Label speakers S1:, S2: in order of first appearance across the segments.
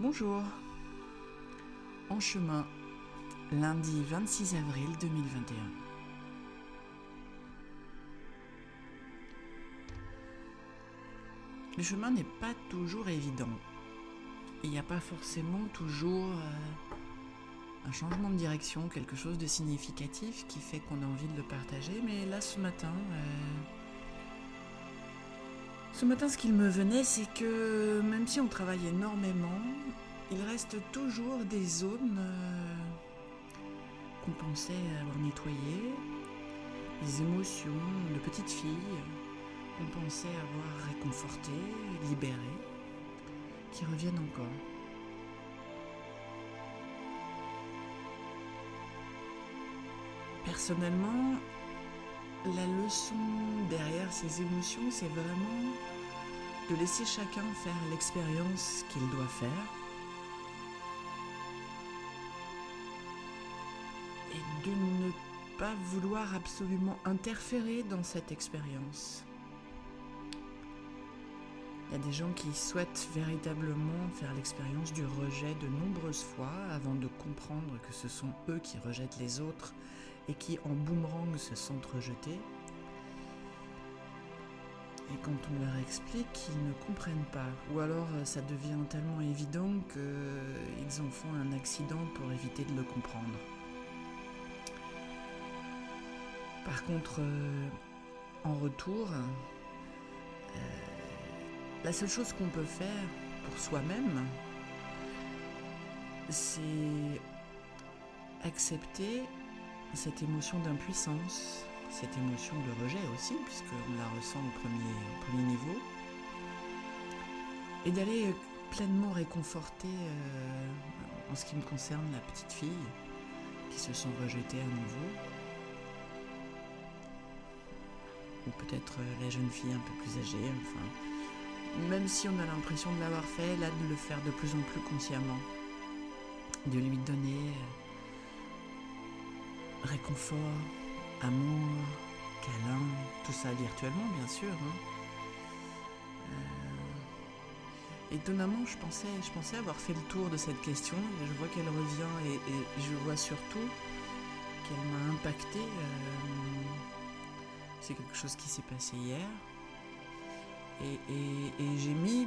S1: Bonjour. En chemin, lundi 26 avril 2021. Le chemin n'est pas toujours évident. Il n'y a pas forcément toujours euh, un changement de direction, quelque chose de significatif qui fait qu'on a envie de le partager. Mais là, ce matin, euh, ce matin, ce qu'il me venait, c'est que même si on travaille énormément, il reste toujours des zones euh, qu'on pensait avoir nettoyées, des émotions de petites filles qu'on pensait avoir réconfortées, libérées, qui reviennent encore. Personnellement, la leçon derrière ces émotions, c'est vraiment de laisser chacun faire l'expérience qu'il doit faire. Et de ne pas vouloir absolument interférer dans cette expérience. Il y a des gens qui souhaitent véritablement faire l'expérience du rejet de nombreuses fois avant de comprendre que ce sont eux qui rejettent les autres et qui en boomerang se sentent rejetés. Et quand on leur explique, ils ne comprennent pas. Ou alors euh, ça devient tellement évident qu'ils en font un accident pour éviter de le comprendre. Par contre, euh, en retour, euh, la seule chose qu'on peut faire pour soi-même, c'est accepter cette émotion d'impuissance, cette émotion de rejet aussi, puisqu'on la ressent au premier, au premier niveau, et d'aller pleinement réconforter, euh, en ce qui me concerne, la petite fille qui se sent rejetée à nouveau, ou peut-être euh, la jeune fille un peu plus âgée, enfin, même si on a l'impression de l'avoir fait, là de le faire de plus en plus consciemment, de lui donner réconfort, amour, câlin, tout ça virtuellement bien sûr. Hein. Euh, étonnamment, je pensais, je pensais avoir fait le tour de cette question. Je vois qu'elle revient et, je vois surtout qu'elle m'a impacté. Euh, c'est quelque chose qui s'est passé hier. et j'ai mis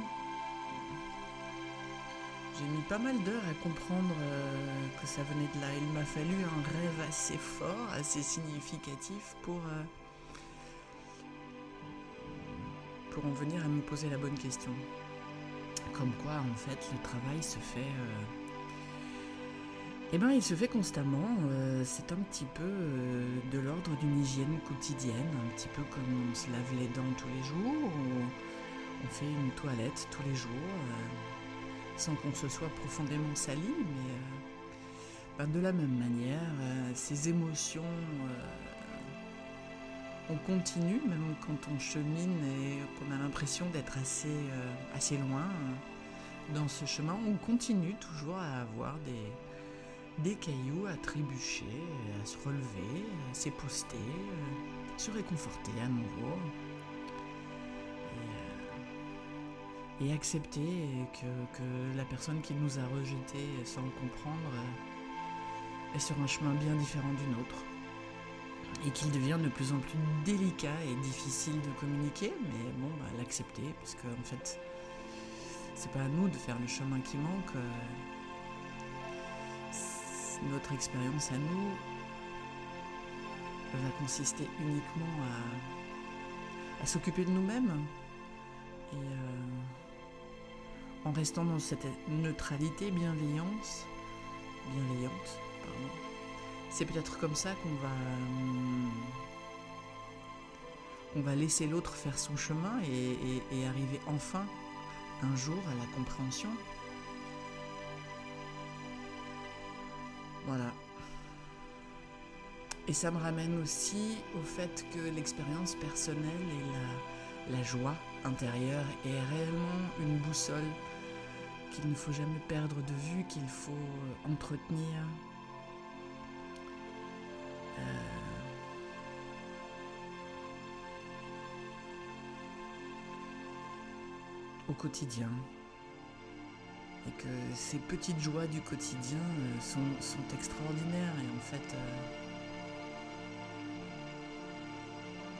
S1: j'ai mis pas mal d'heures à comprendre euh, que ça venait de là. Il m'a fallu un rêve assez fort, assez significatif pour, euh, pour en venir à me poser la bonne question. Comme quoi, en fait, le travail se fait... Euh, eh bien, il se fait constamment. c'est un petit peu de l'ordre d'une hygiène quotidienne, un petit peu comme on se lave les dents tous les jours, ou on fait une toilette tous les jours sans qu'on se soit profondément sali, mais euh, ben, de la même manière, euh, ces émotions, euh, on continue, même quand on chemine et qu'on a l'impression d'être assez, loin dans ce chemin, on continue toujours à avoir des, des cailloux à trébucher, à se relever, à s'époster, se réconforter à nouveau. Et accepter que, la personne qui nous a rejetés sans le comprendre est sur un chemin bien différent du nôtre et qu'il devient de plus en plus délicat et difficile de communiquer, mais bon, bah, l'accepter, parce qu'en en fait, c'est pas à nous de faire le chemin qui manque. Euh, notre expérience à nous va consister uniquement à, s'occuper de nous-mêmes et euh, en restant dans cette neutralité, bienveillance, bienveillante, C'est peut-être comme ça qu'on va, va laisser l'autre faire son chemin et, arriver enfin un jour à la compréhension. Voilà. Et ça me ramène aussi au fait que l'expérience personnelle et la joie intérieure est réellement une boussole qu'il ne faut jamais perdre de vue, qu'il faut euh, entretenir. Euh, au quotidien. et que ces petites joies du quotidien euh, sont, extraordinaires et en fait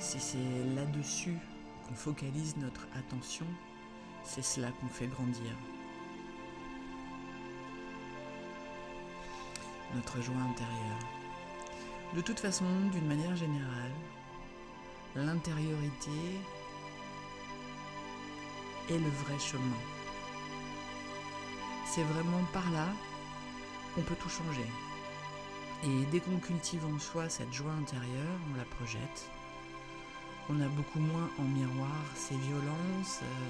S1: si c'est là-dessus qu'on focalise notre attention, c'est cela qu'on fait grandir. Notre joie intérieure. De toute façon, d'une manière générale, l'intériorité est le vrai chemin. C'est vraiment par là qu'on peut tout changer. Et dès qu'on cultive en soi cette joie intérieure, on la projette. On a beaucoup moins en miroir ces violences, euh,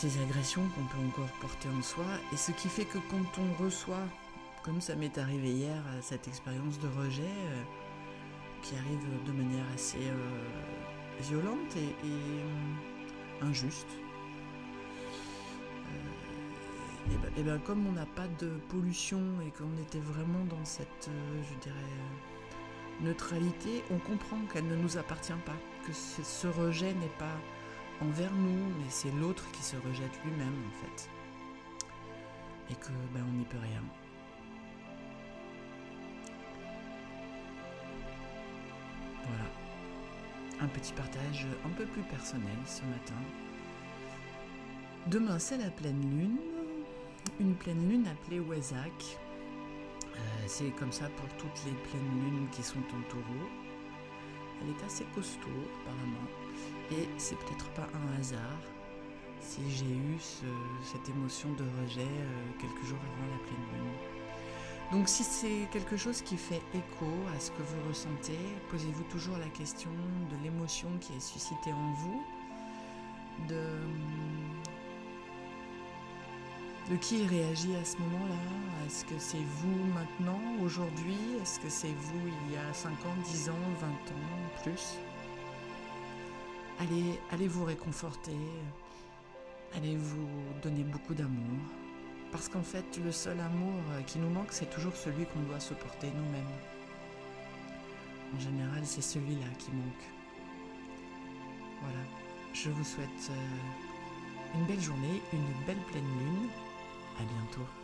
S1: ces agressions qu'on peut encore porter en soi. Et ce qui fait que quand on reçoit, comme ça m'est arrivé hier, cette expérience de rejet, euh, qui arrive de manière assez euh, violente et, euh, injuste. Euh, et, ben, et, ben, comme on n'a pas de pollution et qu'on était vraiment dans cette, je dirais, neutralité, on comprend qu'elle ne nous appartient pas, que ce, rejet n'est pas envers nous, mais c'est l'autre qui se rejette lui-même en fait. Et que ben, on n'y peut rien. Voilà. Un petit partage un peu plus personnel ce matin. Demain, c'est la pleine lune. Une pleine lune appelée Wesak. Euh, c'est comme ça pour toutes les pleines lunes qui sont en taureau. Elle est assez costaud, apparemment. Et c'est peut-être pas un hasard si j'ai eu cette émotion de rejet euh, quelques jours avant la pleine lune. Donc si c'est quelque chose qui fait écho à ce que vous ressentez, posez-vous toujours la question de l'émotion qui est suscitée en vous, de, de qui réagit à ce moment-là? Est-ce que c'est vous maintenant, aujourd'hui? Est-ce que c'est vous il y a 5 ans, 10 ans, 20 ans, Allez, allez vous réconforter, allez vous donner beaucoup d'amour. Parce qu'en fait, le seul amour qui nous manque, c'est toujours celui qu'on doit se porter nous-mêmes. En général, c'est celui-là qui manque. Voilà. Je vous souhaite euh, une belle journée, une belle pleine lune. À bientôt.